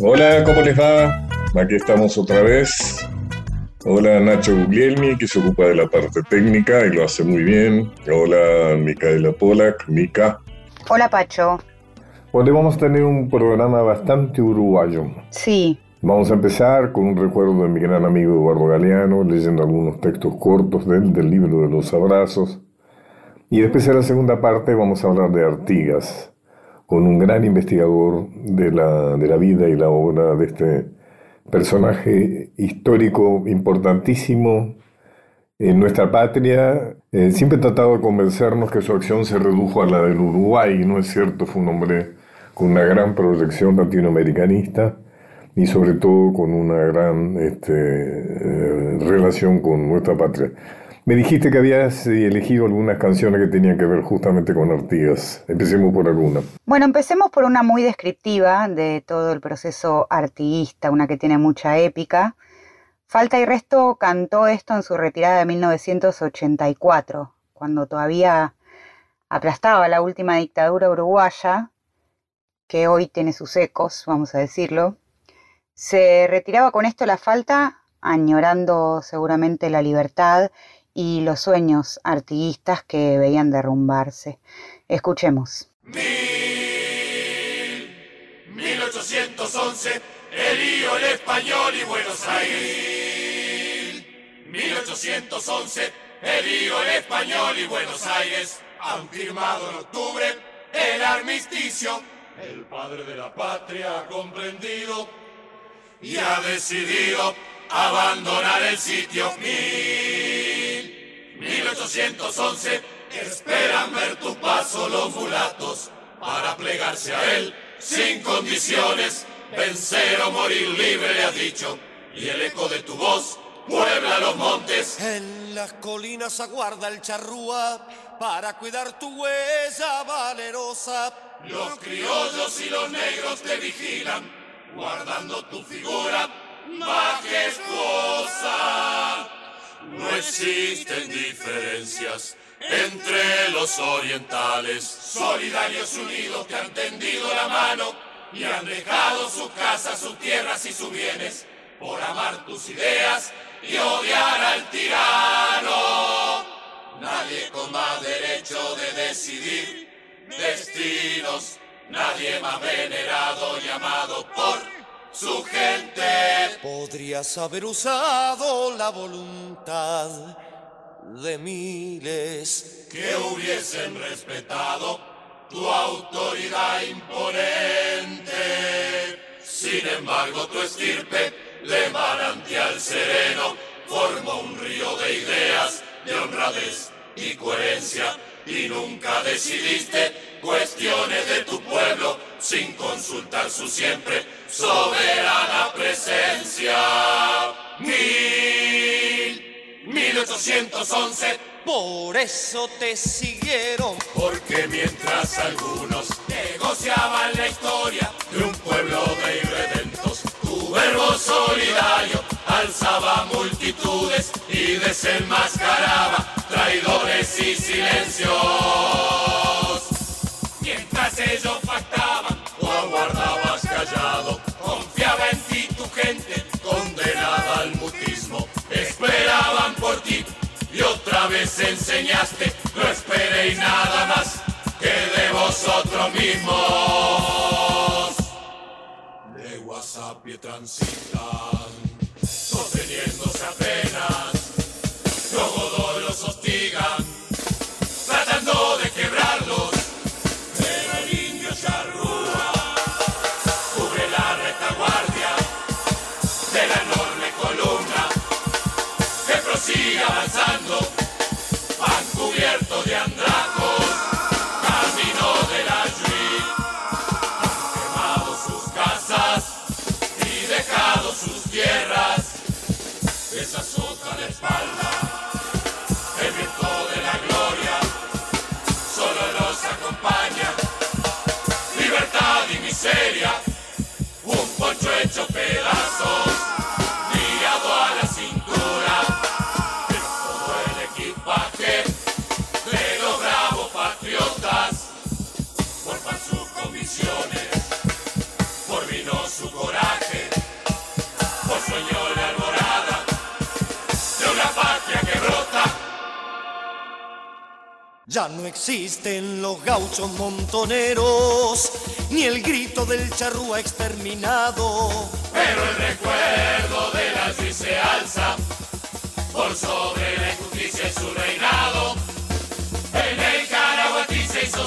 Hola, ¿cómo les va? Aquí estamos otra vez. Hola Nacho Guglielmi, que se ocupa de la parte técnica y lo hace muy bien. Hola Micaela Polak, Mica. Hola Pacho. Hoy vamos a tener un programa bastante uruguayo. Sí. Vamos a empezar con un recuerdo de mi gran amigo Eduardo Galeano, leyendo algunos textos cortos de él, del libro de los abrazos. Y después en la segunda parte vamos a hablar de Artigas, con un gran investigador de la, de la vida y la obra de este personaje histórico importantísimo en nuestra patria. Eh, siempre he tratado de convencernos que su acción se redujo a la del Uruguay, no es cierto, fue un hombre con una gran proyección latinoamericanista y sobre todo con una gran este, eh, relación con nuestra patria. Me dijiste que habías elegido algunas canciones que tenían que ver justamente con Artigas. Empecemos por alguna. Bueno, empecemos por una muy descriptiva de todo el proceso artiguista, una que tiene mucha épica. Falta y Resto cantó esto en su retirada de 1984, cuando todavía aplastaba la última dictadura uruguaya, que hoy tiene sus ecos, vamos a decirlo. Se retiraba con esto la falta, añorando seguramente la libertad y los sueños artiguistas que veían derrumbarse. Escuchemos. 1811, el lío, el español y Buenos Aires. 1811, el lío, el español y Buenos Aires han firmado en octubre el armisticio. El padre de la patria ha comprendido y ha decidido abandonar el sitio. 1811, esperan ver tu paso los mulatos para plegarse a él sin condiciones. Vencer o morir libre le has dicho, y el eco de tu voz puebla los montes. En las colinas aguarda el charrúa para cuidar tu huella valerosa. Los criollos y los negros te vigilan, guardando tu figura majestuosa. No existen diferencias entre los orientales, solidarios unidos que han tendido la mano y han dejado sus casas, sus tierras y sus bienes por amar tus ideas y odiar al tirano. Nadie con más derecho de decidir destinos, nadie más venerado y amado por su gente. Podrías haber usado la voluntad de miles que hubiesen respetado tu autoridad imponente. Sin embargo, tu estirpe de manantial sereno formó un río de ideas, de honradez y coherencia y nunca decidiste cuestiones de tu pueblo sin consultar su siempre soberana presencia. Mil, 1811, por eso te siguieron. porque mientras algunos negociaban la historia de un pueblo de irredentos, tu verbo solidario alzaba multitudes y desenmascaraba traidores y silencios. Mientras ellos pactaban, tú aguardabas callado, condenada al mutismo, esperaban por ti y otra vez enseñaste, no esperéis nada más que de vosotros mismos. De WhatsApp transitan, Ya no existen los gauchos montoneros, ni el grito del charrúa exterminado. Pero el recuerdo de la se alza por sobre la injusticia y su reinado. En el Caraguatí se hizo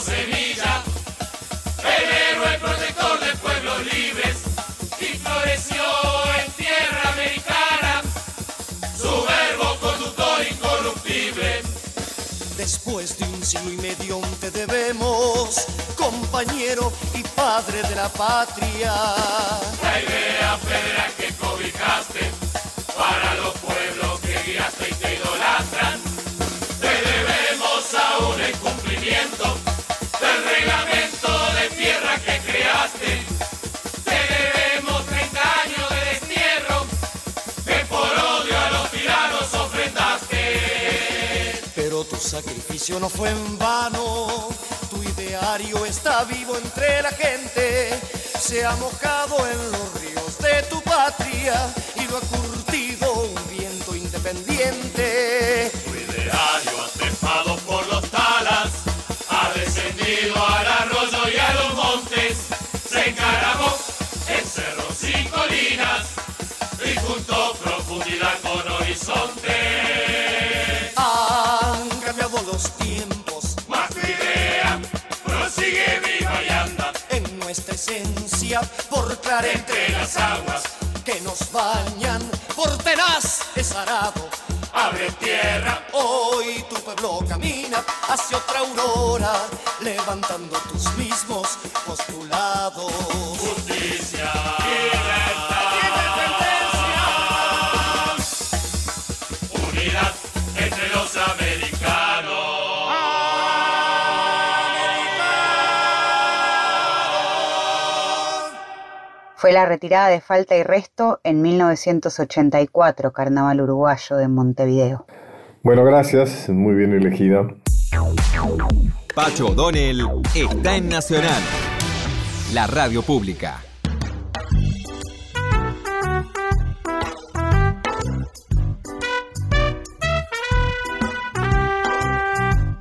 Después de un siglo y medio te debemos, compañero y padre de la patria. La idea federal que cobijaste para los pueblos que guiaste y te idolatran, te debemos aún el cumplimiento del reglamento de tierra que creaste. Sacrificio no fue en vano, tu ideario está vivo entre la gente, se ha mojado en los ríos de tu patria y lo ha curtido un viento independiente. Tu ideario atrepado por los talas ha descendido al arroyo y a los montes, se encaramó en cerros y colinas y juntó profundidad entre las aguas, que nos bañan por tenaz es arado. abre tierra Hoy tu pueblo camina hacia otra aurora, levantando tus mismos postulados. Fue la retirada de Falta y Resto en 1984, Carnaval Uruguayo de Montevideo. Bueno, gracias, muy bien elegida. Pacho O'Donnell está en Nacional, la radio pública.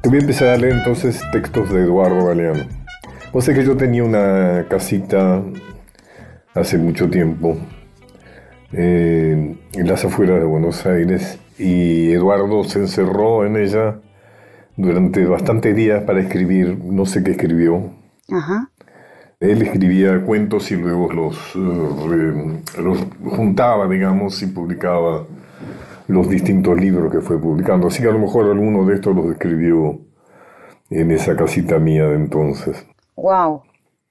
Te voy a empezar a leer entonces textos de Eduardo Galeano. Vos sé que yo tenía una casita hace mucho tiempo eh, en las afueras de Buenos Aires y Eduardo se encerró en ella durante bastantes días para escribir, no sé qué escribió. Ajá. Él escribía cuentos y luego los, eh, los juntaba, digamos, y publicaba los distintos libros que fue publicando. Así que a lo mejor alguno de estos los escribió en esa casita mía de entonces. Wow.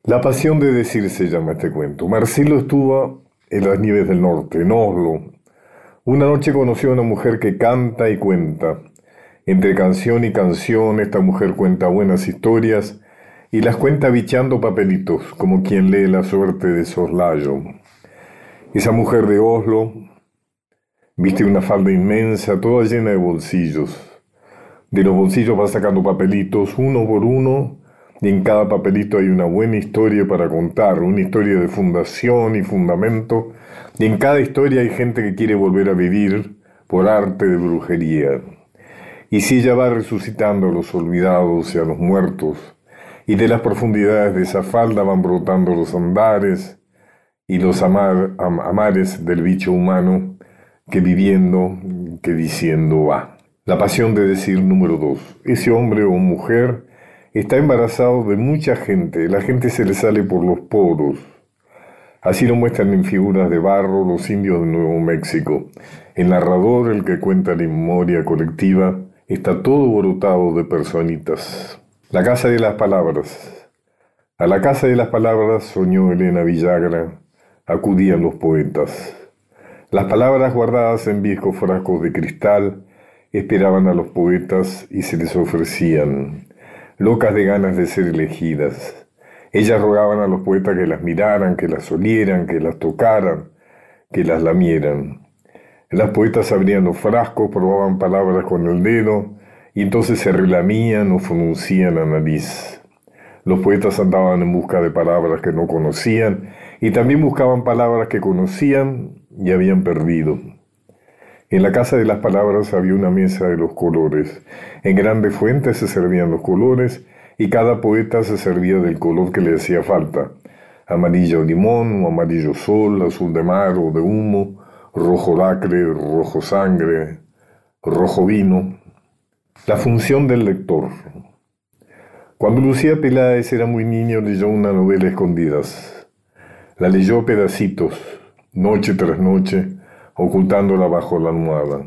La pasión de decir se llama este cuento. Marcelo estuvo en las nieves del norte, en Oslo. Una noche conoció a una mujer que canta y cuenta. Entre canción y canción, esta mujer cuenta buenas historias y las cuenta bichando papelitos, como quien lee la suerte de soslayo. Esa mujer de Oslo viste una falda inmensa, toda llena de bolsillos. De los bolsillos va sacando papelitos uno por uno y en cada papelito hay una buena historia para contar, una historia de fundación y fundamento, y en cada historia hay gente que quiere volver a vivir por arte de brujería. Y si ella va resucitando a los olvidados y a los muertos, y de las profundidades de esa falda van brotando los andares y los amar- am- amares del bicho humano que viviendo, que diciendo va. La pasión de decir número dos. Ese hombre o mujer está embarazado de mucha gente, la gente se le sale por los poros. Así lo muestran en figuras de barro los indios de Nuevo México. El narrador, el que cuenta la memoria colectiva, está todo brotado de personitas. La casa de las palabras. A la casa de las palabras soñó Elena Villagra, acudían los poetas. Las palabras guardadas en viejos frascos de cristal esperaban a los poetas y se les ofrecían, locas de ganas de ser elegidas. Ellas rogaban a los poetas que las miraran, que las olieran, que las tocaran, que las lamieran. Las poetas abrían los frascos, probaban palabras con el dedo y entonces se relamían o fruncían la nariz. Los poetas andaban en busca de palabras que no conocían y también buscaban palabras que conocían y habían perdido. En la casa de las palabras había una mesa de los colores. En grandes fuentes se servían los colores y cada poeta se servía del color que le hacía falta. Amarillo limón, amarillo sol, azul de mar o de humo, rojo lacre, rojo sangre, rojo vino. La función del lector. Cuando Lucía Peláez era muy niño leyó una novela escondidas. La leyó pedacitos, noche tras noche, ocultándola bajo la almohada.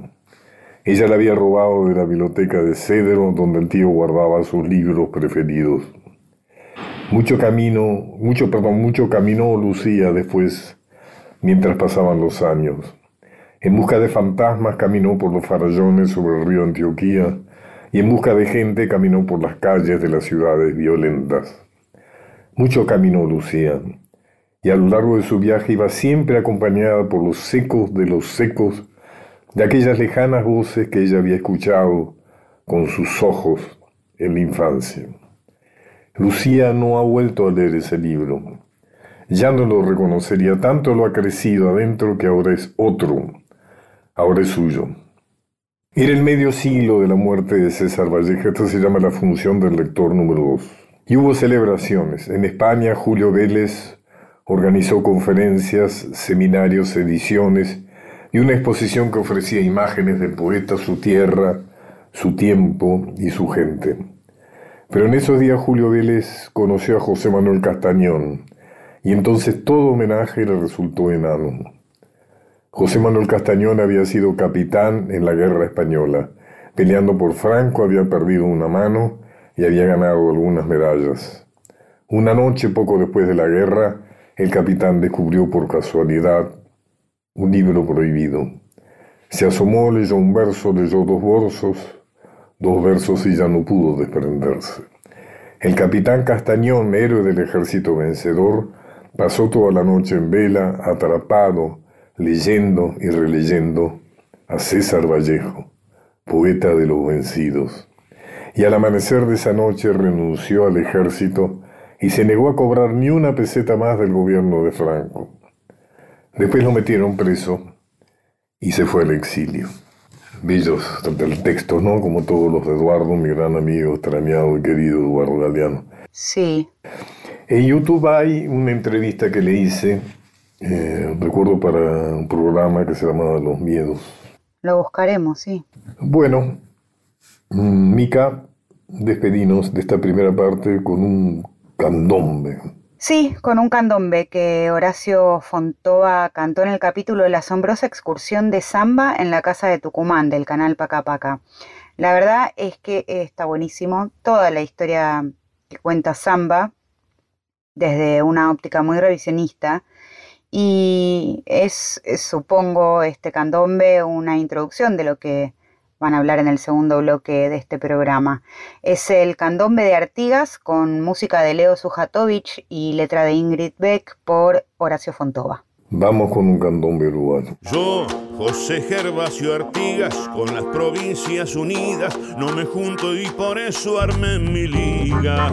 Ella la había robado de la biblioteca de Cedro, donde el tío guardaba sus libros preferidos. Mucho camino, mucho, perdón, mucho caminó Lucía después, mientras pasaban los años. En busca de fantasmas caminó por los farallones sobre el río Antioquía y en busca de gente caminó por las calles de las ciudades violentas. Mucho caminó Lucía, y a lo largo de su viaje iba siempre acompañada por los secos de los secos de aquellas lejanas voces que ella había escuchado con sus ojos en la infancia. Lucía no ha vuelto a leer ese libro. Ya no lo reconocería, tanto lo ha crecido adentro que ahora es otro, ahora es suyo. Era el medio siglo de la muerte de César Vallejo, esto se llama la función del lector número 2. Y hubo celebraciones. En España, Julio Vélez Organizó conferencias, seminarios, ediciones y una exposición que ofrecía imágenes del poeta, su tierra, su tiempo y su gente. Pero en esos días Julio Vélez conoció a José Manuel Castañón y entonces todo homenaje le resultó enano. José Manuel Castañón había sido capitán en la guerra española. Peleando por Franco había perdido una mano y había ganado algunas medallas. Una noche poco después de la guerra, el capitán descubrió por casualidad un libro prohibido. Se asomó, leyó un verso, leyó dos versos, dos versos y ya no pudo desprenderse. El capitán Castañón, héroe del ejército vencedor, pasó toda la noche en vela, atrapado, leyendo y releyendo a César Vallejo, poeta de los vencidos. Y al amanecer de esa noche renunció al ejército y se negó a cobrar ni una peseta más del gobierno de Franco. Después lo metieron preso y se fue al exilio. Bellos el texto, ¿no? Como todos los de Eduardo, mi gran amigo, extrañado y querido Eduardo Galeano. Sí. En YouTube hay una entrevista que le hice, eh, recuerdo para un programa que se llamaba Los Miedos. Lo buscaremos, sí. Bueno, mm, Mica, despedinos de esta primera parte con un candombe. Sí, con un candombe que Horacio Fontova cantó en el capítulo de la asombrosa excursión de samba en la casa de Tucumán del canal Pacapaca. La verdad es que está buenísimo toda la historia que cuenta samba desde una óptica muy revisionista y es, supongo, este candombe una introducción de lo que van a hablar en el segundo bloque de este programa. Es el Candombe de Artigas con música de Leo Sujatovich y letra de Ingrid Beck por Horacio Fontova. Vamos con un candombe uruguayo. Yo, José Gervasio Artigas, con las provincias unidas, no me junto y por eso armé mi liga.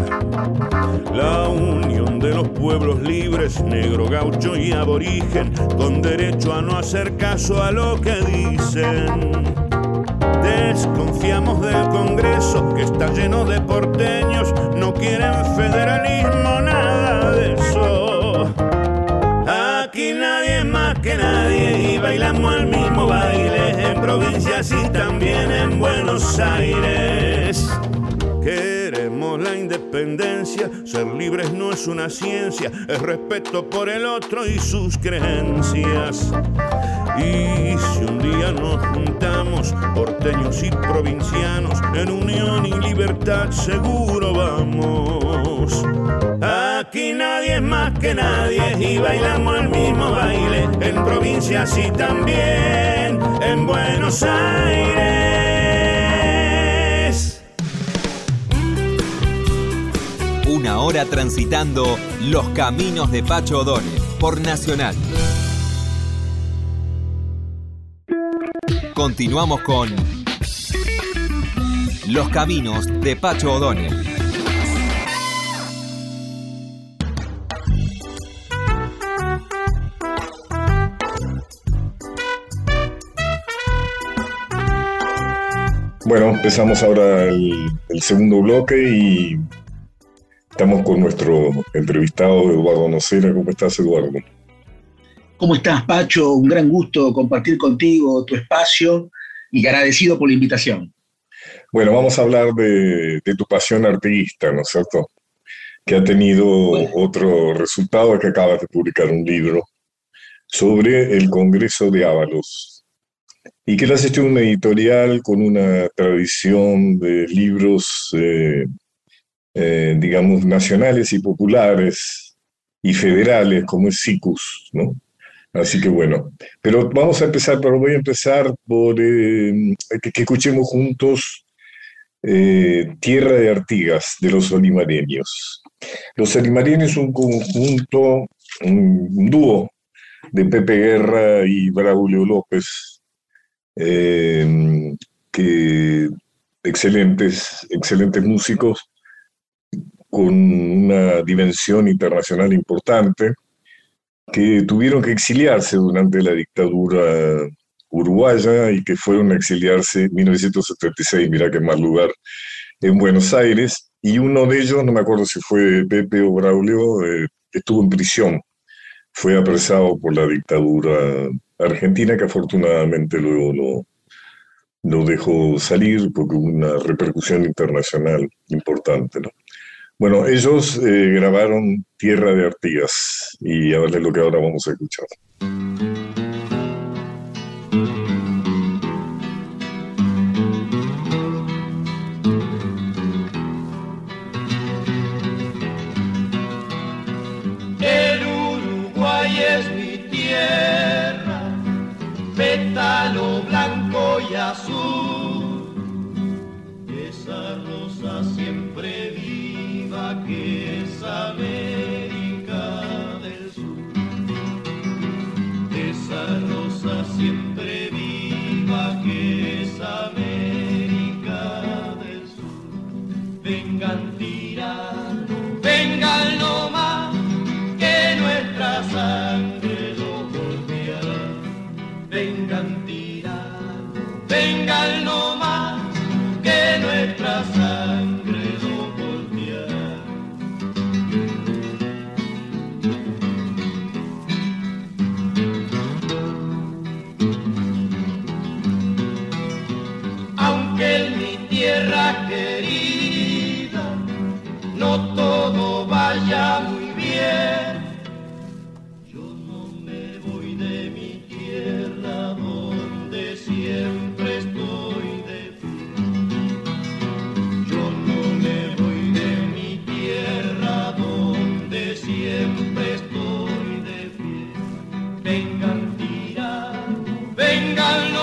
La unión de los pueblos libres, negro, gaucho y aborigen, con derecho a no hacer caso a lo que dicen. Desconfiamos del Congreso que está lleno de porteños, no quieren federalismo, nada de eso. Aquí nadie más que nadie y bailamos el mismo baile en provincias y también en Buenos Aires. La independencia, ser libres no es una ciencia, es respeto por el otro y sus creencias. Y si un día nos juntamos, porteños y provincianos, en unión y libertad seguro vamos. Aquí nadie es más que nadie y bailamos el mismo baile, en provincias y también en Buenos Aires. Una hora transitando los caminos de Pacho O'Donnell por Nacional. Continuamos con Los Caminos de Pacho O'Donnell. Bueno, empezamos ahora el, segundo bloque y estamos con nuestro entrevistado Eduardo Nocera. ¿Cómo estás, Eduardo? ¿Cómo estás, Pacho? Un gran gusto compartir contigo tu espacio y agradecido por la invitación. Bueno, vamos a hablar de, tu pasión artista, ¿no es cierto? Que ha tenido otro resultado, que acabas de publicar un libro sobre el Congreso de Ábalos, y que lo has hecho un editorial con una tradición de libros, eh, eh, digamos, nacionales y populares y federales, como es SICUS, ¿no? Así que bueno, pero vamos a empezar, pero voy a empezar por eh, que, escuchemos juntos Tierra de Artigas de los olimareños. Los olimareños es un conjunto, un dúo de Pepe Guerra y Braulio López, que excelentes, excelentes músicos con una dimensión internacional importante, que tuvieron que exiliarse durante la dictadura uruguaya y que fueron a exiliarse en 1976, mira qué más lugar, en Buenos Aires, y uno de ellos, no me acuerdo si fue Pepe o Braulio, eh, estuvo en prisión, fue apresado por la dictadura Argentina, que afortunadamente luego no, no dejó salir porque hubo una repercusión internacional importante. ¿no? Bueno, ellos eh, grabaron Tierra de Artigas y a ver lo que ahora vamos a escuchar. El Uruguay es mi tierra pétalo blanco y azul. Vengan no más, aunque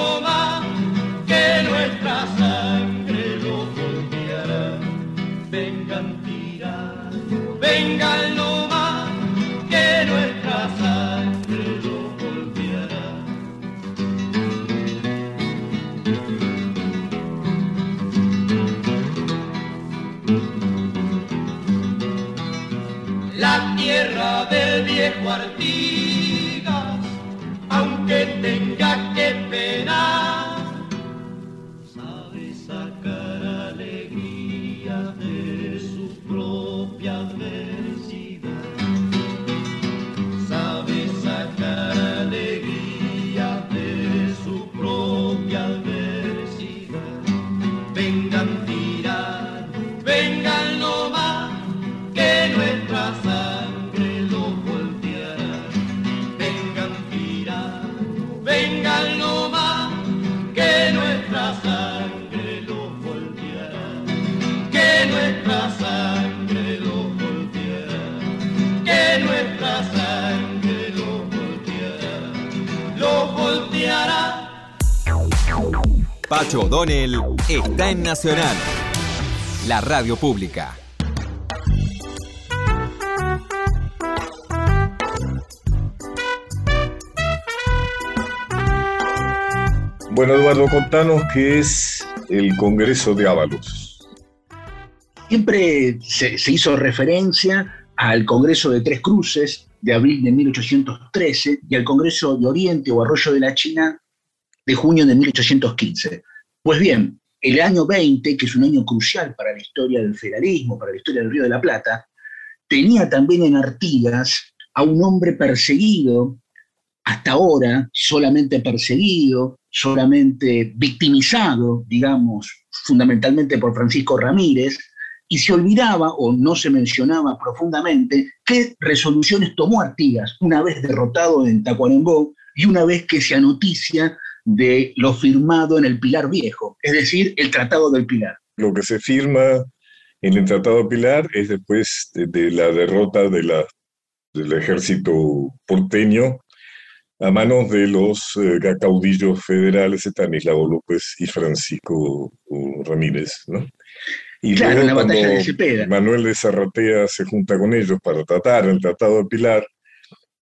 Pacho O'Donnell está en Nacional, la radio pública. Bueno, Eduardo, contanos qué es el Congreso de Ábalos. Siempre se, se hizo referencia al Congreso de Tres Cruces de abril de 1813 y al Congreso de Oriente o Arroyo de la China de junio de 1815. Pues bien, el año 20, que es un año crucial para la historia del federalismo, para la historia del Río de la Plata, tenía también en Artigas a un hombre perseguido, hasta ahora solamente perseguido, solamente victimizado, digamos, fundamentalmente por Francisco Ramírez, y se olvidaba o no se mencionaba profundamente qué resoluciones tomó Artigas una vez derrotado en Tacuarembó y una vez que se anoticia de lo firmado en el Pilar Viejo, es decir, el Tratado del Pilar. Lo que se firma en el Tratado del Pilar es después de, la derrota de la, del ejército porteño a manos de los eh, caudillos federales Estanislao López y Francisco uh, Ramírez. ¿no? Y claro, en la batalla de Cepeda. Manuel de Zarratea se junta con ellos para tratar el Tratado de Pilar,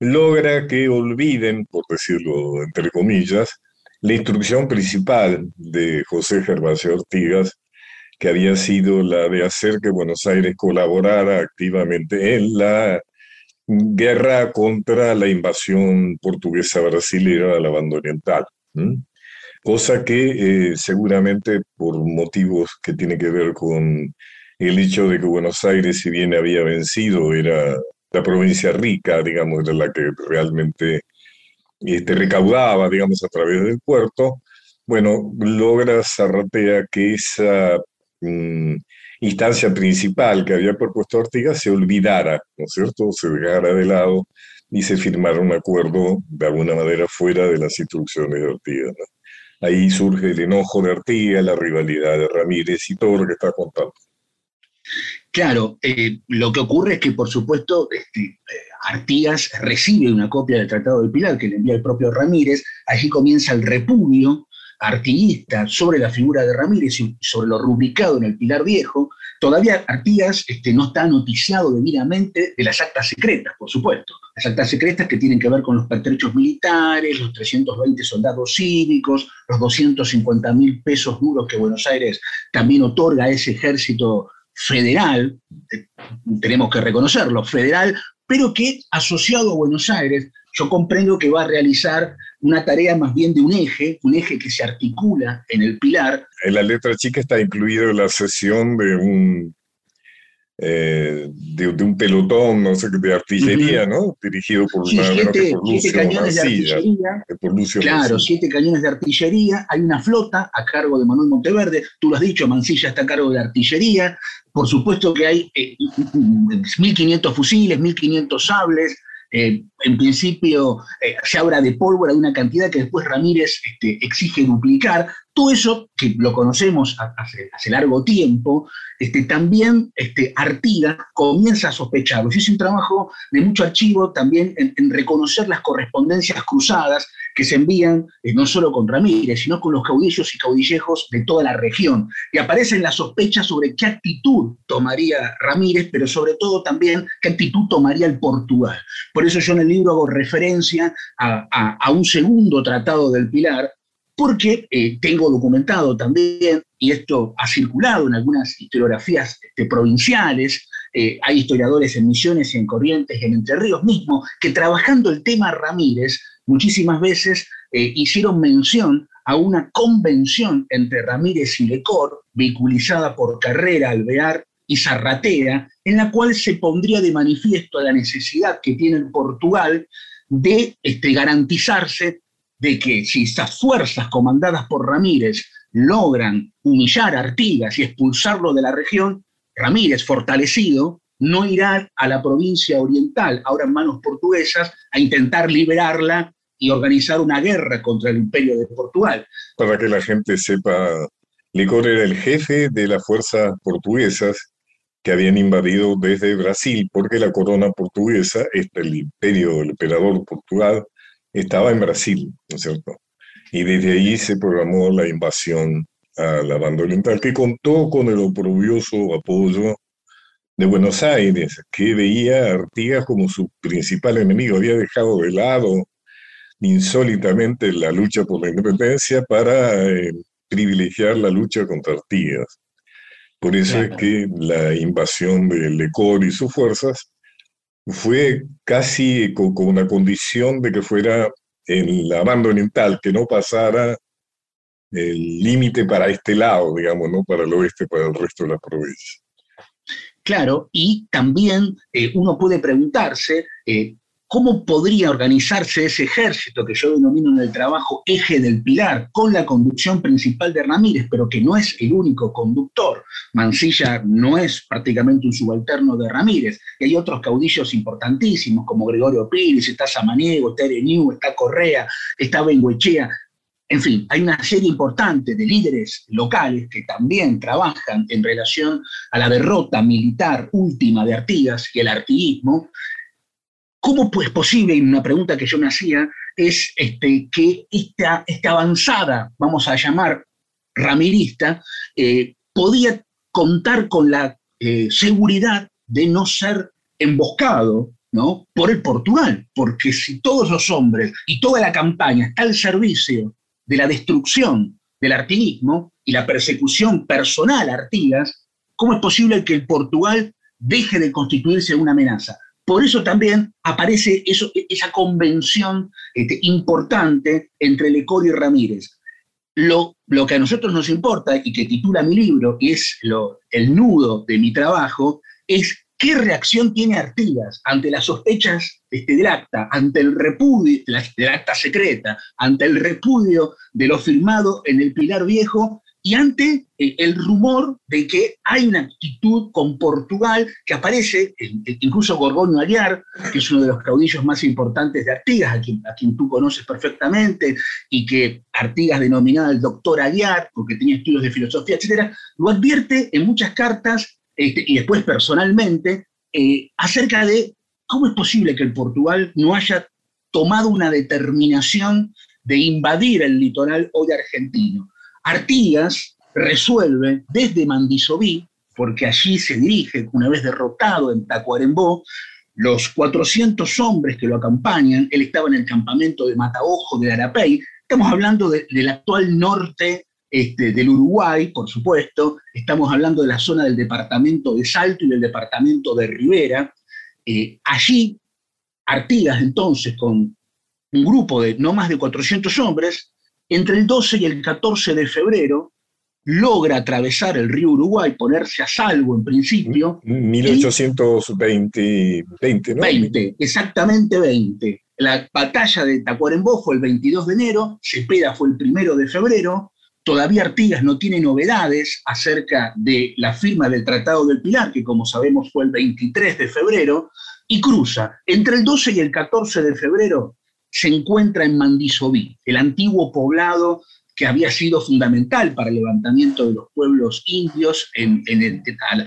logra que olviden, por decirlo entre comillas, la instrucción principal de José Gervasio Ortigas, que había sido la de hacer que Buenos Aires colaborara activamente en la guerra contra la invasión portuguesa brasileña a la banda oriental. Cosa que eh, seguramente por motivos que tienen que ver con el hecho de que Buenos Aires, si bien había vencido, era la provincia rica, digamos, era la que realmente este, recaudaba, digamos, a través del puerto, bueno, logra Zarratea que esa mm, instancia principal que había propuesto Ortega se olvidara, ¿no es cierto? Se dejara de lado y se firmara un acuerdo de alguna manera fuera de las instrucciones de Ortega. Ahí surge el enojo de Ortega, la rivalidad de Ramírez y todo lo que está contando. Claro, eh, lo que ocurre es que, por supuesto, este, eh, Artigas recibe una copia del Tratado de Pilar que le envía el propio Ramírez, allí comienza el repudio artiguista sobre la figura de Ramírez y sobre lo rubricado en el Pilar Viejo, todavía Artigas este, no está noticiado debidamente de las actas secretas, por supuesto. Las actas secretas que tienen que ver con los pertrechos militares, los 320 soldados cívicos, los 250 mil pesos duros que Buenos Aires también otorga a ese ejército federal, eh, tenemos que reconocerlo, federal, pero que asociado a Buenos Aires, yo comprendo que va a realizar una tarea más bien de un eje, un eje que se articula en el pilar. En la letra chica está incluido la sesión de un, eh, de, un pelotón, no sé, de artillería, ¿no? Dirigido por, siete, cañones de artillería. claro, siete cañones de artillería. Hay una flota a cargo de Manuel Monteverde. Tú lo has dicho, Mansilla está a cargo de artillería. Por supuesto que hay 1.500 eh, fusiles, 1.500 sables, eh, en principio eh, se habla de pólvora de una cantidad que después Ramírez este, exige duplicar. Todo eso, que lo conocemos hace, largo tiempo, este, también este, Artiga comienza a sospecharlo. Es un trabajo de mucho archivo también en reconocer las correspondencias cruzadas que se envían eh, no solo con Ramírez, sino con los caudillos y caudillejos de toda la región. Y aparecen las sospechas sobre qué actitud tomaría Ramírez, pero sobre todo también qué actitud tomaría el Portugal. Por eso yo en el libro hago referencia a, un segundo tratado del Pilar, porque eh, tengo documentado también, y esto ha circulado en algunas historiografías este, provinciales, eh, hay historiadores en Misiones y en Corrientes en Entre Ríos mismo, que trabajando el tema Ramírez muchísimas veces eh, hicieron mención a una convención entre Ramírez y Lecor, vehiculizada por Carrera, Alvear y Zarratea, en la cual se pondría de manifiesto la necesidad que tiene Portugal de este, garantizarse de que si estas fuerzas comandadas por Ramírez logran humillar a Artigas y expulsarlo de la región, Ramírez, fortalecido, no irá a la provincia oriental, ahora en manos portuguesas, a intentar liberarla y organizar una guerra contra el imperio de Portugal. Para que la gente sepa, Licor era el jefe de las fuerzas portuguesas que habían invadido desde Brasil, porque la corona portuguesa, este, el imperio del emperador Portugal, estaba en Brasil, ¿no es cierto? Y desde ahí se programó la invasión a la banda oriental, que contó con el oprobioso apoyo de Buenos Aires, que veía a Artigas como su principal enemigo, había dejado de lado insólitamente la lucha por la independencia para eh, privilegiar la lucha contra Artigas. Por eso es que la invasión de Lecor y sus fuerzas fue casi con, una condición de que fuera en la banda oriental, que no pasara el límite para este lado, digamos, ¿no? Para el oeste, para el resto de la provincia. Claro, y también eh, uno puede preguntarse eh, cómo podría organizarse ese ejército que yo denomino en el trabajo eje del pilar, con la conducción principal de Ramírez, pero que no es el único conductor. Mansilla no es prácticamente un subalterno de Ramírez, y hay otros caudillos importantísimos, como Gregorio Pires, está Samaniego, New, está Correa, está Benguechea, en fin, hay una serie importante de líderes locales que también trabajan en relación a la derrota militar última de Artigas y el artiguismo. ¿Cómo es posible, y una pregunta que yo me hacía, es este, que esta, esta avanzada, vamos a llamar ramirista, eh, podía contar con la eh, seguridad de no ser emboscado ¿no? por el Portugal? Porque si todos los hombres y toda la campaña está al servicio de la destrucción del artiguismo y la persecución personal a Artigas, ¿cómo es posible que el Portugal deje de constituirse una amenaza? Por eso también aparece esa convención este, importante entre Lecorio y Ramírez. Lo, que a nosotros nos importa y que titula mi libro, y es el nudo de mi trabajo, es ¿Qué reacción tiene Artigas ante las sospechas este, del acta, ante el repudio, del acta secreta, ante el repudio de lo firmado en el Pilar Viejo y ante eh, el rumor de que hay una actitud con Portugal que aparece, incluso Gorgonio Ariar, que es uno de los caudillos más importantes de Artigas, a quien, a quien tú conoces perfectamente, y que Artigas denominaba el doctor Ariar, porque tenía estudios de filosofía, etc., lo advierte en muchas cartas este, y después personalmente, eh, acerca de cómo es posible que el Portugal no haya tomado una determinación de invadir el litoral hoy argentino. Artigas resuelve desde Mandisoví, porque allí se dirige, una vez derrotado en Tacuarembó, los 400 hombres que lo acompañan, él estaba en el campamento de Mataojo de Arapey, estamos hablando del actual norte este, del Uruguay, por supuesto, estamos hablando de la zona del departamento de Salto y del departamento de Rivera. Eh, allí, Artigas entonces, con un grupo de no más de 400 hombres, entre el 12 y el 14 de febrero, logra atravesar el río Uruguay, ponerse a salvo en principio. 1820, 20, ¿no? 20, exactamente 20. La batalla de Tacuarembó fue el 22 de enero, Cepeda fue el 1 de febrero, Todavía Artigas no tiene novedades acerca de la firma del Tratado del Pilar, que como sabemos fue el 23 de febrero, y cruza. Entre el 12 y el 14 de febrero se encuentra en Mandisoví, el antiguo poblado que había sido fundamental para el levantamiento de los pueblos indios en,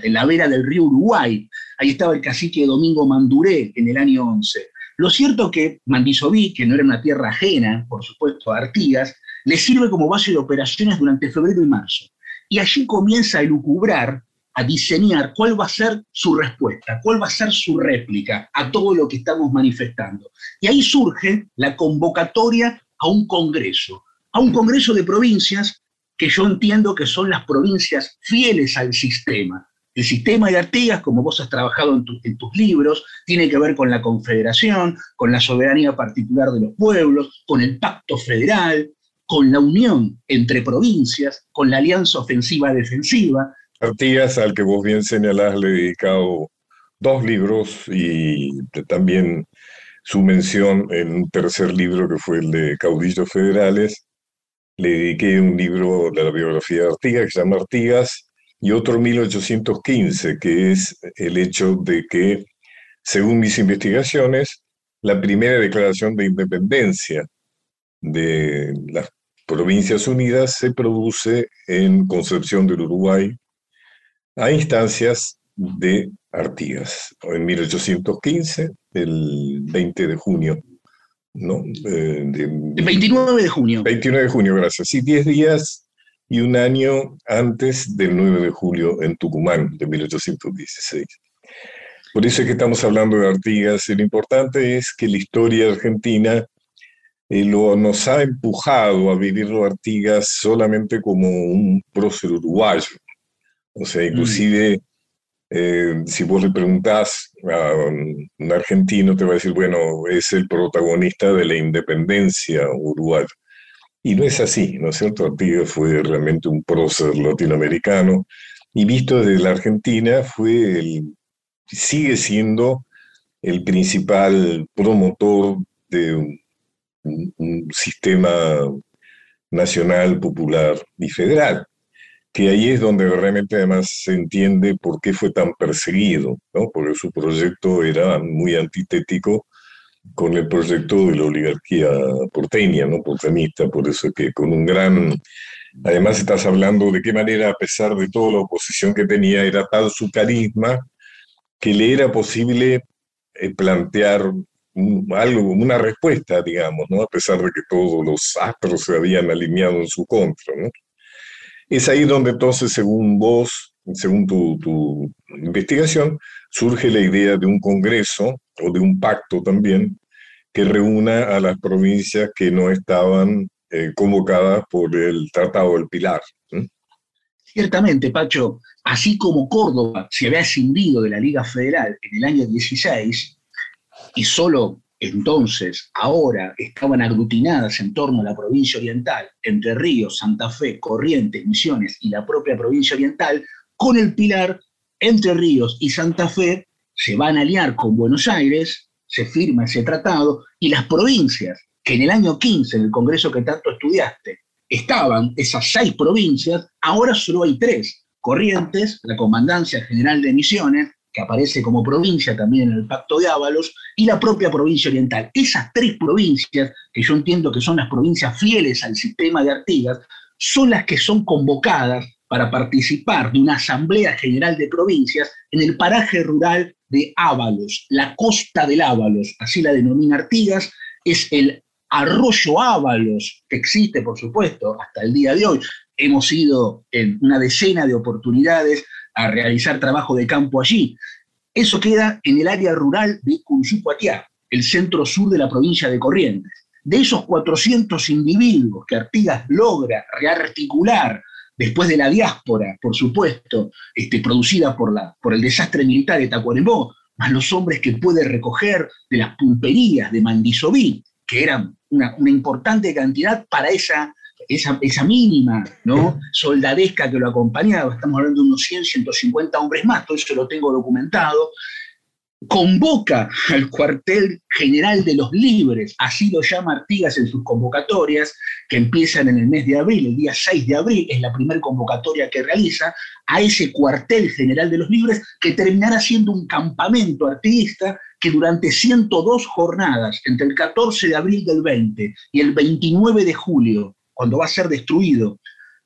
la vera del río Uruguay. Ahí estaba el cacique Domingo Manduré en el año 11. Lo cierto que Mandisoví, que no era una tierra ajena, por supuesto, a Artigas, le sirve como base de operaciones durante febrero y marzo. Y allí comienza a elucubrar, a diseñar cuál va a ser su respuesta, cuál va a ser su réplica a todo lo que estamos manifestando. Y ahí surge la convocatoria a un congreso, a un congreso de provincias que yo entiendo que son las provincias fieles al sistema. El sistema de Artigas, como vos has trabajado en, en, tus libros, tiene que ver con la confederación, con la soberanía particular de los pueblos, con el pacto federal, con la unión entre provincias, con la alianza ofensiva-defensiva. Artigas, al que vos bien señalás, le he dedicado dos libros y también su mención en un tercer libro que fue el de Caudillos Federales. Le dediqué un libro de la biografía de Artigas que se llama Artigas y otro 1815, que es el hecho de que, según mis investigaciones, la primera declaración de independencia de las Provincias Unidas se produce en Concepción del Uruguay a instancias de Artigas, en 1815, el 20 de junio. ¿no? Eh, el 29 de junio. 29 de junio, gracias. Sí, 10 días y un año antes del 9 de julio en Tucumán, de 1816. Por eso es que estamos hablando de Artigas. Lo importante es que la historia argentina y lo, nos ha empujado a vivirlo Artigas solamente como un prócer uruguayo. O sea, mm. inclusive eh, si vos le preguntás a un argentino, te va a decir, bueno, es el protagonista de la independencia uruguaya. Y no es así, ¿no es cierto? Artigas fue realmente un prócer latinoamericano y visto desde la Argentina fue el, sigue siendo el principal promotor de un, un sistema nacional, popular y federal que ahí es donde realmente además se entiende por qué fue tan perseguido, ¿no? porque su proyecto era muy antitético con el proyecto de la oligarquía porteña, ¿no? porteñista, por eso que con un gran... Además estás hablando de qué manera, a pesar de toda la oposición que tenía, era tal su carisma que le era posible eh, plantear algo, una respuesta, digamos, ¿no? a pesar de que todos los astros se habían alineado en su contra. ¿no? Es ahí donde entonces, según vos, según tu, investigación, surge la idea de un congreso o de un pacto también que reúna a las provincias que no estaban eh, convocadas por el Tratado del Pilar. Ciertamente, Pacho, así como Córdoba se había escindido de la Liga Federal en el año 16 y solo entonces, ahora estaban aglutinadas en torno a la provincia oriental, Entre Ríos, Santa Fe, Corrientes, Misiones y la propia provincia oriental, con el pilar Entre Ríos y Santa Fe se van a aliar con Buenos Aires, se firma ese tratado y las provincias que en el año 15, en el Congreso que tanto estudiaste, estaban esas seis provincias, ahora solo hay tres. Corrientes, la Comandancia General de Misiones, que aparece como provincia también en el Pacto de Ábalos, y la propia provincia oriental. Esas tres provincias, que yo entiendo que son las provincias fieles al sistema de Artigas, son las que son convocadas para participar de una Asamblea General de Provincias en el paraje rural de Ábalos, la costa del Ábalos, así la denomina Artigas, es el arroyo Ábalos, que existe, por supuesto, hasta el día de hoy. Hemos ido en una decena de oportunidades a realizar trabajo de campo allí. Eso queda en el área rural de Cunzucuatiá, el centro sur de la provincia de Corrientes. De esos 400 individuos que Artigas logra rearticular después de la diáspora, por supuesto, este, producida por, la, por el desastre militar de Tacuarembó, más los hombres que puede recoger de las pulperías de Mandisoví, que eran una, una importante cantidad para esa esa, mínima ¿no? soldadesca que lo acompañaba, estamos hablando de unos 100, 150 hombres más, todo eso lo tengo documentado, convoca al cuartel general de los libres, así lo llama Artigas en sus convocatorias, que empiezan en el mes de abril, el día 6 de abril, es la primera convocatoria que realiza, a ese cuartel general de los libres, que terminará siendo un campamento artiguista que durante 102 jornadas, entre el 14 de abril del 20 y el 29 de julio cuando va a ser destruido,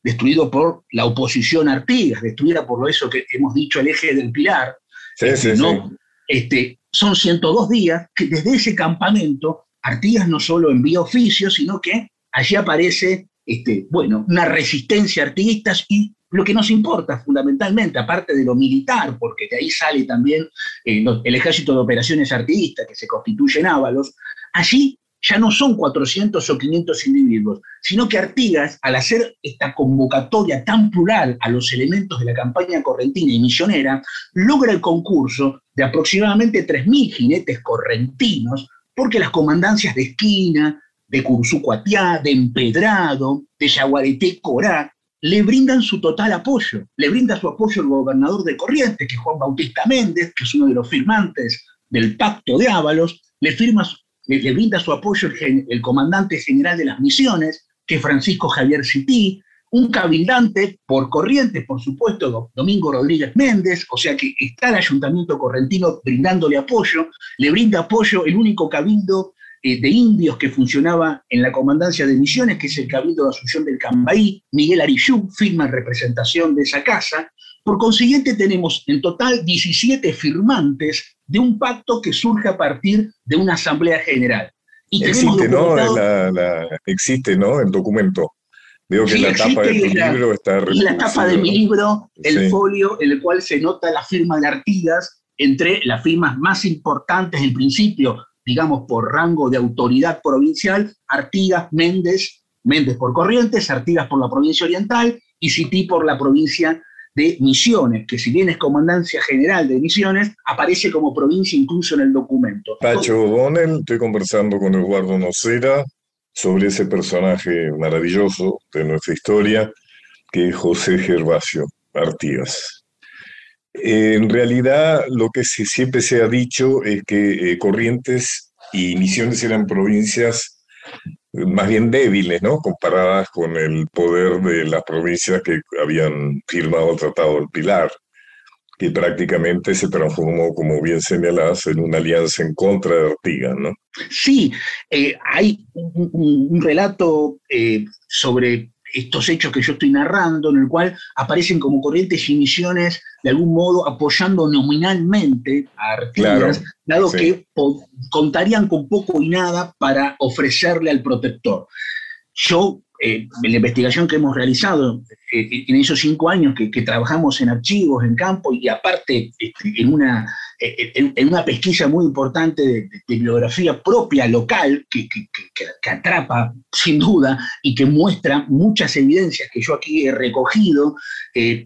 destruido por la oposición a Artigas, destruida por lo eso que hemos dicho el eje del Pilar, este, ¿no? Este, son 102 días que desde ese campamento Artigas no solo envía oficios, sino que allí aparece este, bueno, una resistencia artiguista y lo que nos importa fundamentalmente, aparte de lo militar, porque de ahí sale también eh, el ejército de operaciones artiguistas que se constituye en Ábalos, allí ya no son 400 o 500 individuos, sino que Artigas, al hacer esta convocatoria tan plural a los elementos de la campaña correntina y misionera, logra el concurso de aproximadamente 3.000 jinetes correntinos, porque las comandancias de Esquina, de Cursucuatiá, de Empedrado, de Yaguareté Corá, le brindan su total apoyo. Le brinda su apoyo el gobernador de Corrientes, que es Juan Bautista Méndez, que es uno de los firmantes del Pacto de Ábalos, le firma le, brinda su apoyo el, comandante general de las misiones, que es Francisco Javier Cití, un cabildante por corriente, por supuesto, Domingo Rodríguez Méndez, o sea que está el ayuntamiento correntino brindándole apoyo, le brinda apoyo el único cabildo eh, de indios que funcionaba en la comandancia de Misiones, que es el Cabildo de Asunción del Cambaí, Miguel Arillú firma en representación de esa casa. Por consiguiente, tenemos en total 17 firmantes de un pacto que surge a partir de una asamblea general. Y existe, ¿no? existe, ¿no? El documento. Veo que la tapa de mi libro está En la tapa de mi libro, el folio en el cual se nota la firma de Artigas entre las firmas más importantes del principio, digamos por rango de autoridad provincial, Artigas, Méndez, Méndez por Corrientes, Artigas por la provincia oriental y Cití por la provincia de Misiones, que si bien es Comandancia General de Misiones, aparece como provincia incluso en el documento. Pacho Bonel, estoy conversando con Eduardo Nocera, sobre ese personaje maravilloso de nuestra historia, que es José Gervasio Artigas. En realidad, lo que siempre se ha dicho es que eh, Corrientes y Misiones eran provincias más bien débiles, ¿no? Comparadas con el poder de las provincias que habían firmado el Tratado del Pilar que prácticamente se transformó, como bien señalás, en una alianza en contra de Artigas, ¿no? Sí, eh, hay un, relato eh, sobre estos hechos que yo estoy narrando, en el cual aparecen como corrientes y misiones, de algún modo apoyando nominalmente a Artigas, dado que contarían con poco y nada para ofrecerle al protector. Yo eh, en la investigación que hemos realizado eh, en esos cinco años que, trabajamos en archivos, en campo y aparte este, en, una, eh, en, una pesquisa muy importante de, bibliografía propia, local, que, que, atrapa sin duda y que muestra muchas evidencias que yo aquí he recogido,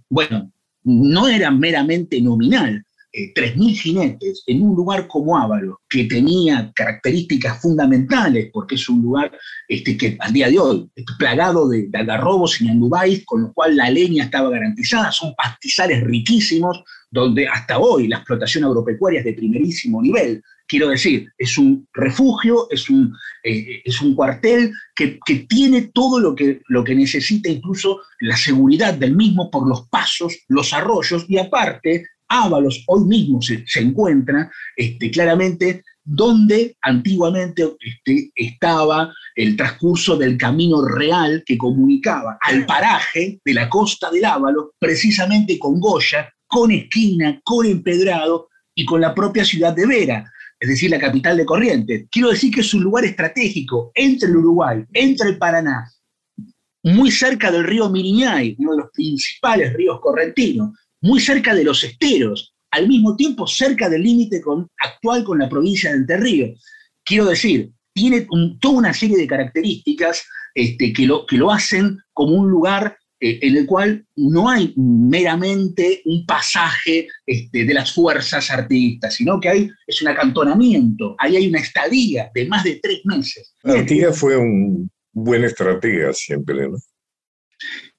bueno, no era meramente nominal, 3.000 eh, jinetes en un lugar como Ávalo, que tenía características fundamentales, porque es un lugar este, que al día de hoy es plagado de, de algarrobos y andubáis, con lo cual la leña estaba garantizada, son pastizales riquísimos, donde hasta hoy la explotación agropecuaria es de primerísimo nivel. Quiero decir, es un refugio, es un, eh, es un cuartel que, que, tiene todo lo que, lo que necesita, incluso la seguridad del mismo por los pasos, los arroyos, y aparte Ábalos hoy mismo se, encuentra este, claramente donde antiguamente este, estaba el transcurso del camino real que comunicaba al paraje de la costa del Ávalo, precisamente con Goya, con Esquina, con Empedrado y con la propia ciudad de Vera, es decir, la capital de Corrientes. Quiero decir que es un lugar estratégico entre el Uruguay, entre el Paraná, muy cerca del río Miriñay, uno de los principales ríos correntinos, muy cerca de los esteros, al mismo tiempo cerca del límite actual con la provincia de Entre Ríos. Quiero decir, tiene toda una serie de características este, que, lo, que lo hacen como un lugar eh, en el cual no hay meramente un pasaje este, de las fuerzas artistas, sino que hay, es un acantonamiento, ahí hay una estadía de más de tres meses. Artigas fue un buen estratega siempre, ¿no?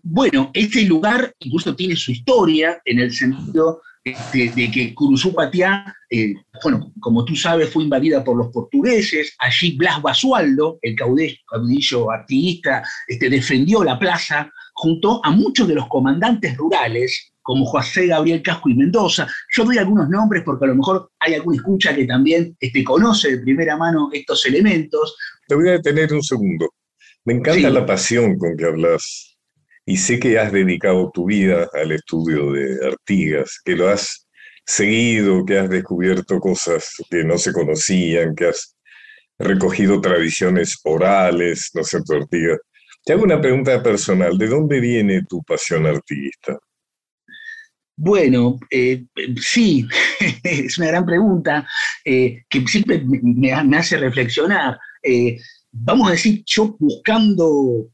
Bueno, este lugar incluso tiene su historia en el sentido este, de que Curuzupatiá, eh, bueno, como tú sabes, fue invadida por los portugueses. Allí Blas Basualdo, el caudillo artiguista, este, defendió la plaza junto a muchos de los comandantes rurales, como José Gabriel Casco y Mendoza. Yo doy algunos nombres porque a lo mejor hay alguna escucha que también este, conoce de primera mano estos elementos. Te voy a detener un segundo. Me encanta la pasión con que hablas y sé que has dedicado tu vida al estudio de Artigas, que lo has seguido, que has descubierto cosas que no se conocían, que has recogido tradiciones orales, ¿no es cierto, Artigas? Te hago una pregunta personal, ¿de dónde viene tu pasión artiguista? Bueno, eh, sí, es una gran pregunta eh, que siempre me, hace reflexionar. Eh, vamos a decir, yo buscando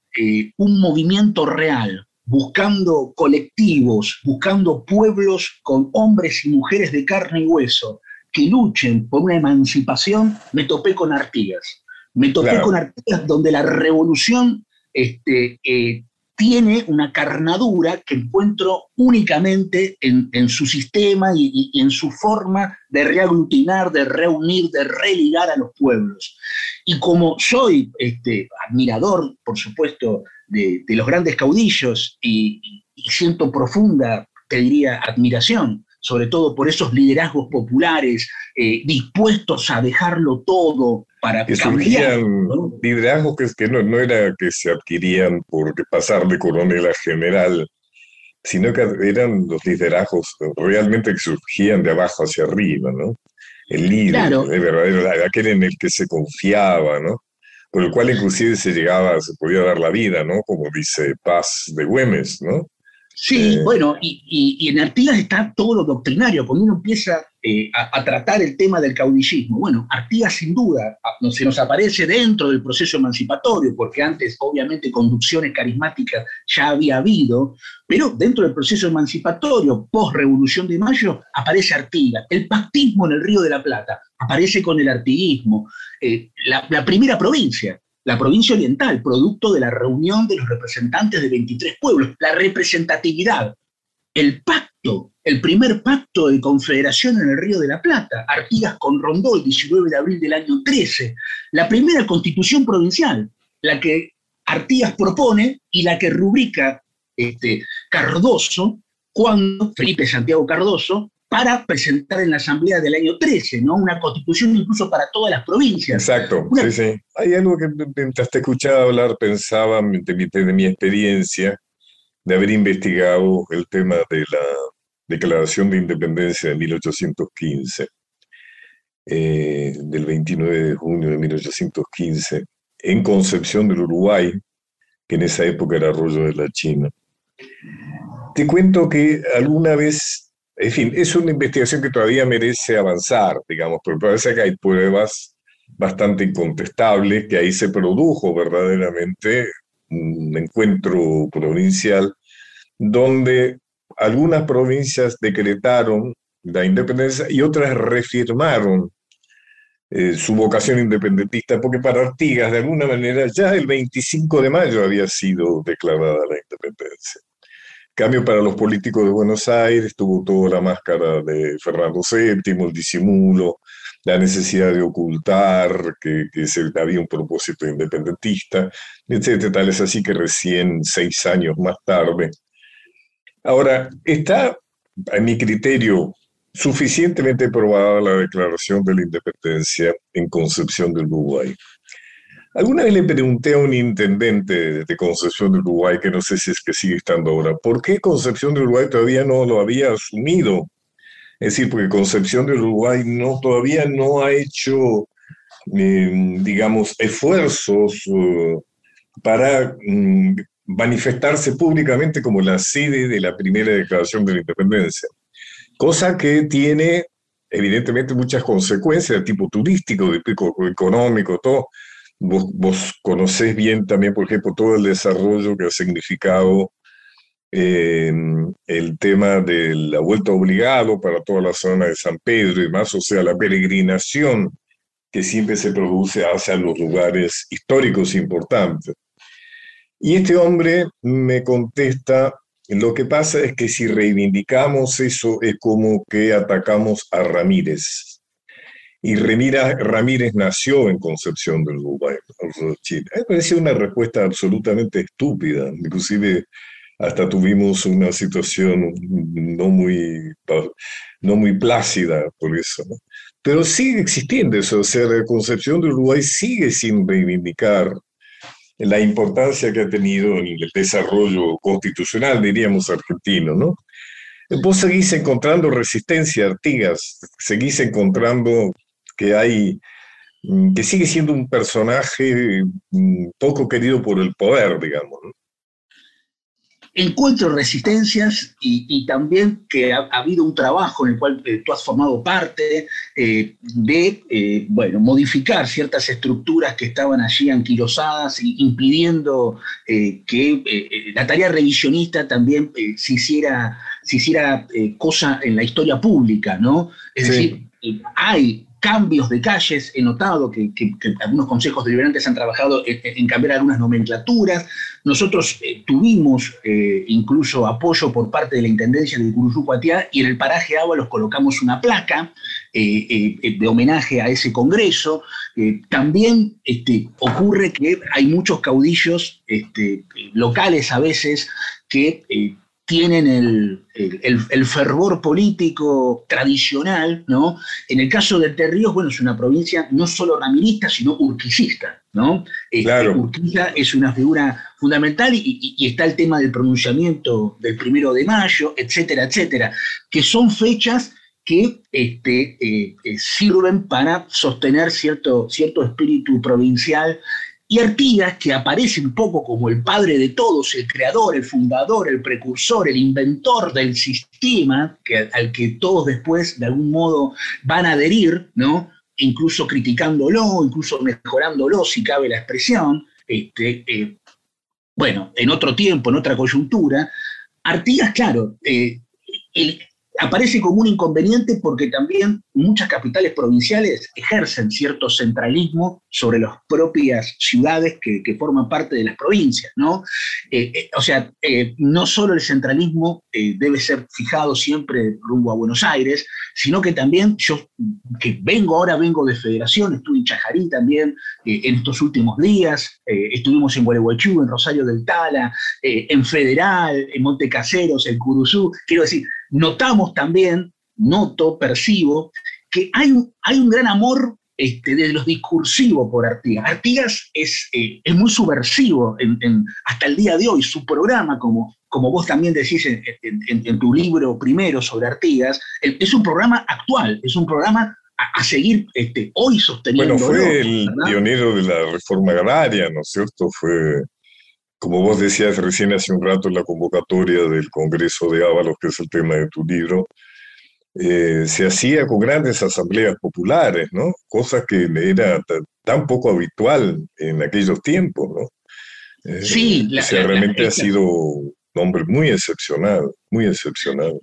un movimiento real, buscando colectivos, buscando pueblos con hombres y mujeres de carne y hueso que luchen por una emancipación, me topé con Artigas. Me topé con Artigas donde la revolución este, eh, tiene una carnadura que encuentro únicamente en, su sistema y, en su forma de reaglutinar, de reunir, de religar a los pueblos. Y como soy este, admirador, por supuesto, de, los grandes caudillos y, siento profunda, te diría, admiración, sobre todo por esos liderazgos populares eh, dispuestos a dejarlo todo para que surgían liderazgos que, no, no, era que se adquirían por pasar de coronel a general, sino que eran los liderazgos realmente que surgían de abajo hacia arriba, ¿no? El líder, de verdadero, aquel en el que se confiaba, ¿no? Por el cual inclusive se llegaba, se podía dar la vida, ¿no? Como dice Paz de Güemes, ¿no? Sí, eh, bueno, y, en Artigas está todo lo doctrinario. Cuando uno empieza eh, a, tratar el tema del caudillismo, bueno, Artigas sin duda se nos aparece dentro del proceso emancipatorio, porque antes obviamente conducciones carismáticas ya había habido, pero dentro del proceso emancipatorio, post-revolución de mayo, aparece Artigas. El pactismo en el Río de la Plata aparece con el artiguismo. Eh, la, primera provincia la provincia oriental, producto de la reunión de los representantes de 23 pueblos, la representatividad, el pacto, el primer pacto de confederación en el Río de la Plata, Artigas con Rondó el 19 de abril del año 13, la primera constitución provincial, la que Artigas propone y la que rubrica este, Cardoso cuando Felipe Santiago Cardoso para presentar en la Asamblea del año 13, ¿no? Una constitución incluso para todas las provincias. Exacto, sí, sí. Hay algo que mientras te escuchaba hablar pensaba de mi, experiencia de haber investigado el tema de la Declaración de Independencia de 1815, eh, del 29 de junio de 1815, en Concepción del Uruguay, que en esa época era Arroyo de la China. Te cuento que alguna vez en fin, es una investigación que todavía merece avanzar, digamos, pero parece que hay pruebas bastante incontestables que ahí se produjo verdaderamente un encuentro provincial donde algunas provincias decretaron la independencia y otras refirmaron eh, su vocación independentista, porque para Artigas, de alguna manera, ya el 25 de mayo había sido declarada la independencia cambio, para los políticos de Buenos Aires tuvo toda la máscara de Fernando VII, el disimulo, la necesidad de ocultar que, se, había un propósito independentista, etc. Tal es así que recién seis años más tarde. Ahora, está, a mi criterio, suficientemente probada la declaración de la independencia en Concepción del Uruguay. Alguna vez le pregunté a un intendente de Concepción de Uruguay, que no sé si es que sigue estando ahora, ¿por qué Concepción de Uruguay todavía no lo había asumido? Es decir, porque Concepción de Uruguay no, todavía no ha hecho, em, digamos, esfuerzos uh, para mm, manifestarse públicamente como la sede de la primera declaración de la independencia. Cosa que tiene, evidentemente, muchas consecuencias de tipo turístico, de tipo económico, todo Vos, conocés bien también, por ejemplo, todo el desarrollo que ha significado eh, el tema de la vuelta obligado para toda la zona de San Pedro y más, o sea, la peregrinación que siempre se produce hacia los lugares históricos importantes. Y este hombre me contesta, lo que pasa es que si reivindicamos eso es como que atacamos a Ramírez. Y Remira Ramírez nació en Concepción del Uruguay, Chile. Me pareció una respuesta absolutamente estúpida. Inclusive hasta tuvimos una situación no muy, no muy plácida por eso. Pero sigue existiendo eso. O sea, la Concepción del Uruguay sigue sin reivindicar la importancia que ha tenido en el desarrollo constitucional, diríamos, argentino, ¿no? Vos seguís encontrando resistencia, Artigas, seguís encontrando que hay, mm, que sigue siendo un personaje mm, poco querido por el poder, digamos. Encuentro resistencias y, también que ha, habido un trabajo en el cual eh, tú has formado parte eh, de eh, bueno, modificar ciertas estructuras que estaban allí anquilosadas, impidiendo que la tarea revisionista también se hiciera, se hiciera cosa en la historia pública, ¿no? Es decir, hay cambios de calles, he notado que, algunos consejos deliberantes han trabajado en, cambiar algunas nomenclaturas. Nosotros eh, tuvimos eh, incluso apoyo por parte de la Intendencia de Curuyú-Cuatiá y en el paraje Ábalos colocamos una placa eh, de homenaje a ese congreso. también este, ocurre que hay muchos caudillos este, locales a veces que tienen el, fervor político tradicional, ¿no? En el caso de Ríos, bueno, es una provincia no solo ramirista, sino urquicista, ¿no? Este, Urquiza es una figura fundamental y, está el tema del pronunciamiento del primero de mayo, etcétera, etcétera, que son fechas que este, eh, eh, sirven para sostener cierto, cierto espíritu provincial y Artigas, que aparece un poco como el padre de todos, el creador, el fundador, el precursor, el inventor del sistema, al que todos después de algún modo van a adherir, ¿no? incluso criticándolo, incluso mejorándolo, si cabe la expresión, este, eh, bueno, en otro tiempo, en otra coyuntura, Artigas, claro, eh, aparece como un inconveniente porque también muchas capitales provinciales ejercen cierto centralismo sobre las propias ciudades que, forman parte de las provincias, ¿no? Eh, eh, o sea, eh, no solo el centralismo debe ser fijado siempre rumbo a Buenos Aires, sino que también yo, que vengo ahora, vengo de federación, estuve en Chajarí también en estos últimos días, estuvimos en Gualeguaychú, en Rosario del Tala, en Federal, en Montecaseros, en Curuzú, quiero decir, notamos también, noto, percibo, que hay un, hay un gran amor este, de los discursivos por Artigas. Artigas es, eh, es muy subversivo hasta el día de hoy. Su programa, como, como vos también decís en, tu libro primero sobre Artigas, es un programa actual, es un programa a, seguir este, hoy sosteniendo. Bueno, fue el pionero de la reforma agraria, ¿no es cierto? Fue como vos decías recién hace un rato en la convocatoria del Congreso de Ábalos, que es el tema de tu libro, eh, se hacía con grandes asambleas populares, ¿no? Cosa que era tan poco habitual en aquellos tiempos, ¿no? Eh, sí, o sea, realmente ha sido un hombre muy excepcional, muy excepcional.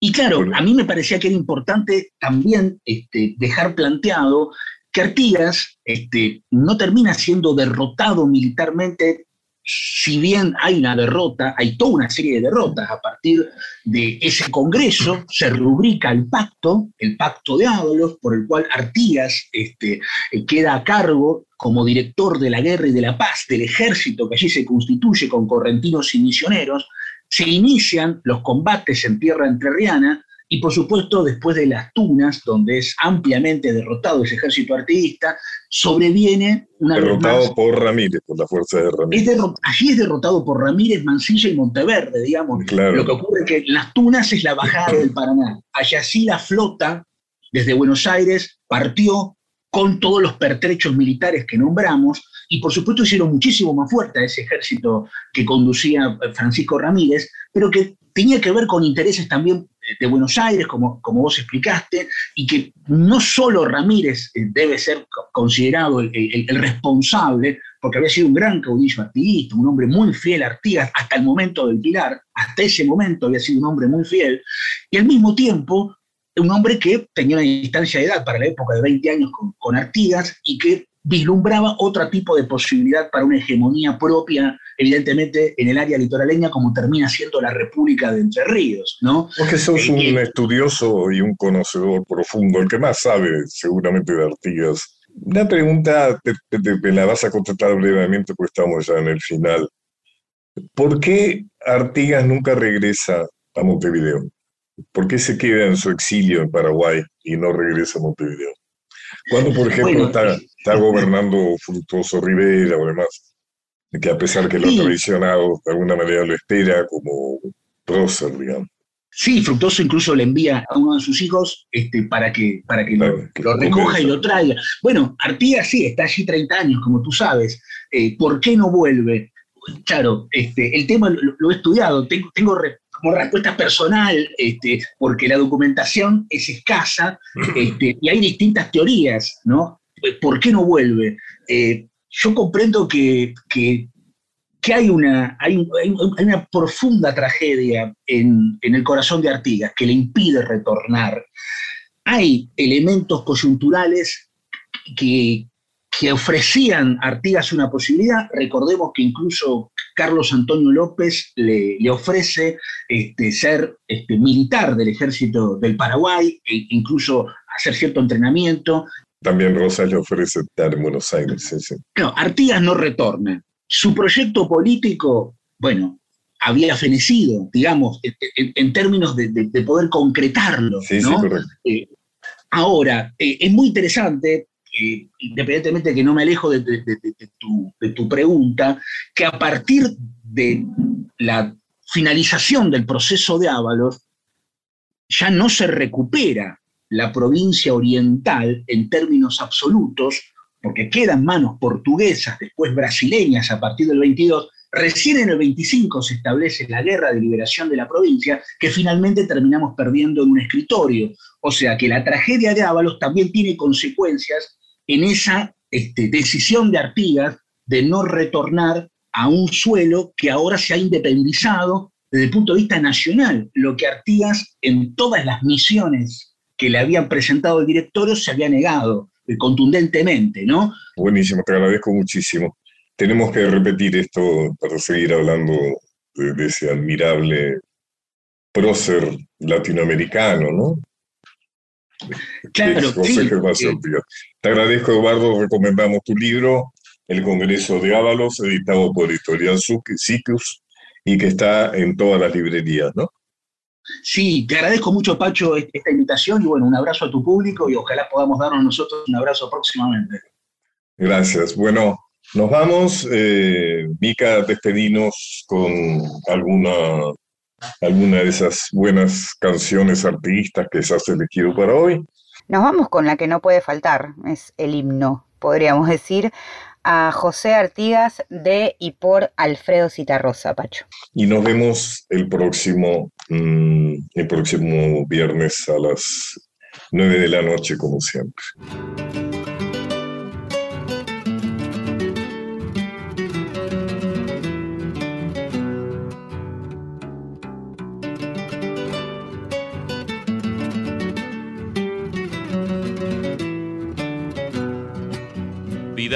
Y claro, a mí me parecía que era importante también este, dejar planteado que Artigas este, no termina siendo derrotado militarmente si bien hay una derrota, hay toda una serie de derrotas a partir de ese Congreso, se rubrica el pacto, el pacto de Ábalos, por el cual Artigas este, eh, queda a cargo como director de la guerra y de la paz del ejército que allí se constituye con correntinos y misioneros, se inician los combates en tierra entrerriana, y por supuesto, después de las Tunas, donde es ampliamente derrotado ese ejército artiguista, sobreviene una Derrotado por Ramírez, por la fuerza de Ramírez. allí es derrotado por Ramírez, Mansilla y Monteverde, digamos. Lo que ocurre es que las Tunas es la bajada del Paraná. Allá sí la flota, desde Buenos Aires, partió con todos los pertrechos militares que nombramos, y por supuesto hicieron muchísimo más fuerte a ese ejército que conducía Francisco Ramírez, pero que tenía que ver con intereses también de Buenos Aires, como, como vos explicaste, y que no solo Ramírez eh, debe ser considerado el, responsable, porque había sido un gran caudillo artiguista, un hombre muy fiel a Artigas hasta el momento del Pilar, hasta ese momento había sido un hombre muy fiel, y al mismo tiempo un hombre que tenía una distancia de edad para la época de 20 años con, con Artigas y que vislumbraba otro tipo de posibilidad para una hegemonía propia, evidentemente en el área litoraleña, como termina siendo la República de Entre Ríos, ¿no? Porque sos un estudioso y un conocedor profundo, el que más sabe seguramente de Artigas. Una pregunta, te, la vas a contestar brevemente, porque estamos ya en el final. ¿Por qué Artigas nunca regresa a Montevideo? ¿Por qué se queda en su exilio en Paraguay y no regresa a Montevideo? Cuando, por ejemplo, está, gobernando Fructuoso Rivera o demás, que a pesar que lo ha traicionado, de alguna manera lo espera como prócer, digamos. Sí, Fructuoso incluso le envía a uno de sus hijos este, para que, para que, lo, recoja y lo traiga. Bueno, Artigas sí, está allí 30 años, como tú sabes. Eh, ¿Por qué no vuelve? Claro, este, el tema lo, he estudiado, tengo, tengo como respuesta personal, este, porque la documentación es escasa este, y hay distintas teorías, ¿no? ¿Por qué no vuelve? Eh, yo comprendo que, hay, una, hay, una profunda tragedia en, el corazón de Artigas que le impide retornar. Hay elementos coyunturales que, que ofrecían a Artigas una posibilidad. Recordemos que incluso Carlos Antonio López le, ofrece este, ser este, militar del ejército del Paraguay, e incluso hacer cierto entrenamiento. También Rosa le ofrece estar en Buenos Aires. No, Artigas no retorna. Su proyecto político, bueno, había fenecido, digamos, en, términos de, poder concretarlo. Sí, sí, eh, ahora, eh, es muy interesante independientemente de que no me alejo de, tu, pregunta, que a partir de la finalización del proceso de Ábalos, ya no se recupera la provincia oriental en términos absolutos, porque quedan manos portuguesas, después brasileñas a partir del 22, recién en el 25 se establece la guerra de liberación de la provincia, que finalmente terminamos perdiendo en un escritorio. O sea que la tragedia de Ábalos también tiene consecuencias en esa este, decisión de Artigas de no retornar a un suelo que ahora se ha independizado desde el punto de vista nacional, lo que Artigas en todas las misiones que le habían presentado el directorio se había negado eh, contundentemente, ¿no? Buenísimo, te agradezco muchísimo. Tenemos que repetir esto para seguir hablando de, ese admirable prócer latinoamericano, ¿no? Claro, sí, Te agradezco, Eduardo. Recomendamos tu libro, El Congreso de Ábalos, editado por Editorial Sicus y que está en todas las librerías, ¿no? Sí, te agradezco mucho, Pacho, esta invitación y bueno, un abrazo a tu público y ojalá podamos darnos nosotros un abrazo próximamente. Gracias. Bueno, nos vamos. Eh, Mica, despedimos con alguna, alguna de esas buenas canciones artistas que se has elegido para hoy. Nos vamos con la que no puede faltar, es el himno, podríamos decir, a José Artigas de y por Alfredo Citarrosa, Pacho. Y nos vemos el próximo, mm, el próximo viernes a las 9 de la noche, como siempre.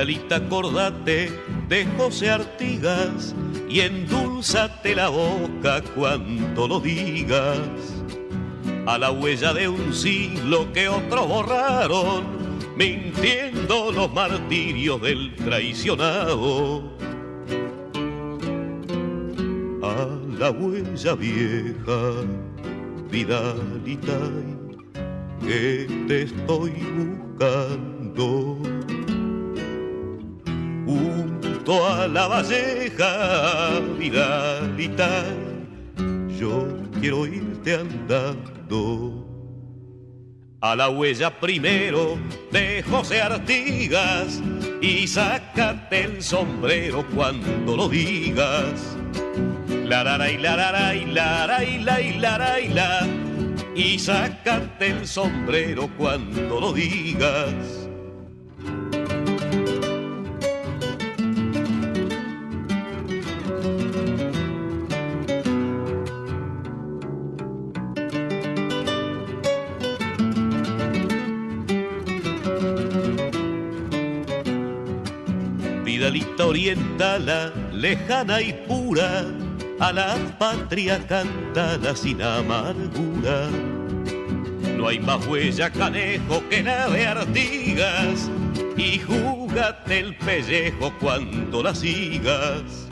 Vidalita, acordate de José Artigas y endulzate la boca cuando lo digas. A la huella de un siglo que otros borraron, mintiendo los martirios del traicionado. A la huella vieja, Vidalita, que te estoy buscando junto a la valleja, Vidalita, yo quiero irte andando. A la huella primero de José Artigas y sácate el sombrero cuando lo digas. La la y la la y la y la y la y la y sácate el sombrero cuando lo digas. Orientala, lejana y pura, a la patria cantala sin amargura. No hay más huella canejo que la de Artigas, y júgate el pellejo cuando la sigas.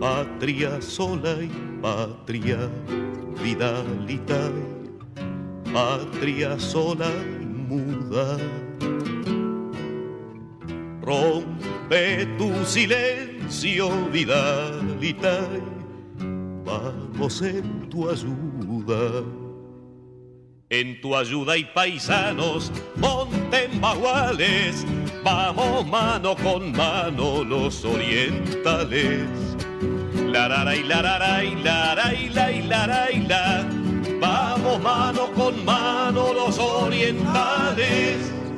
Patria sola y patria vidalita, patria sola y muda Rompe tu silencio, Vidalita, vamos en tu ayuda. En tu ayuda y paisanos, monten baguales, vamos mano con mano los orientales. La la y la la y la la y la y la y la, vamos mano con mano los orientales.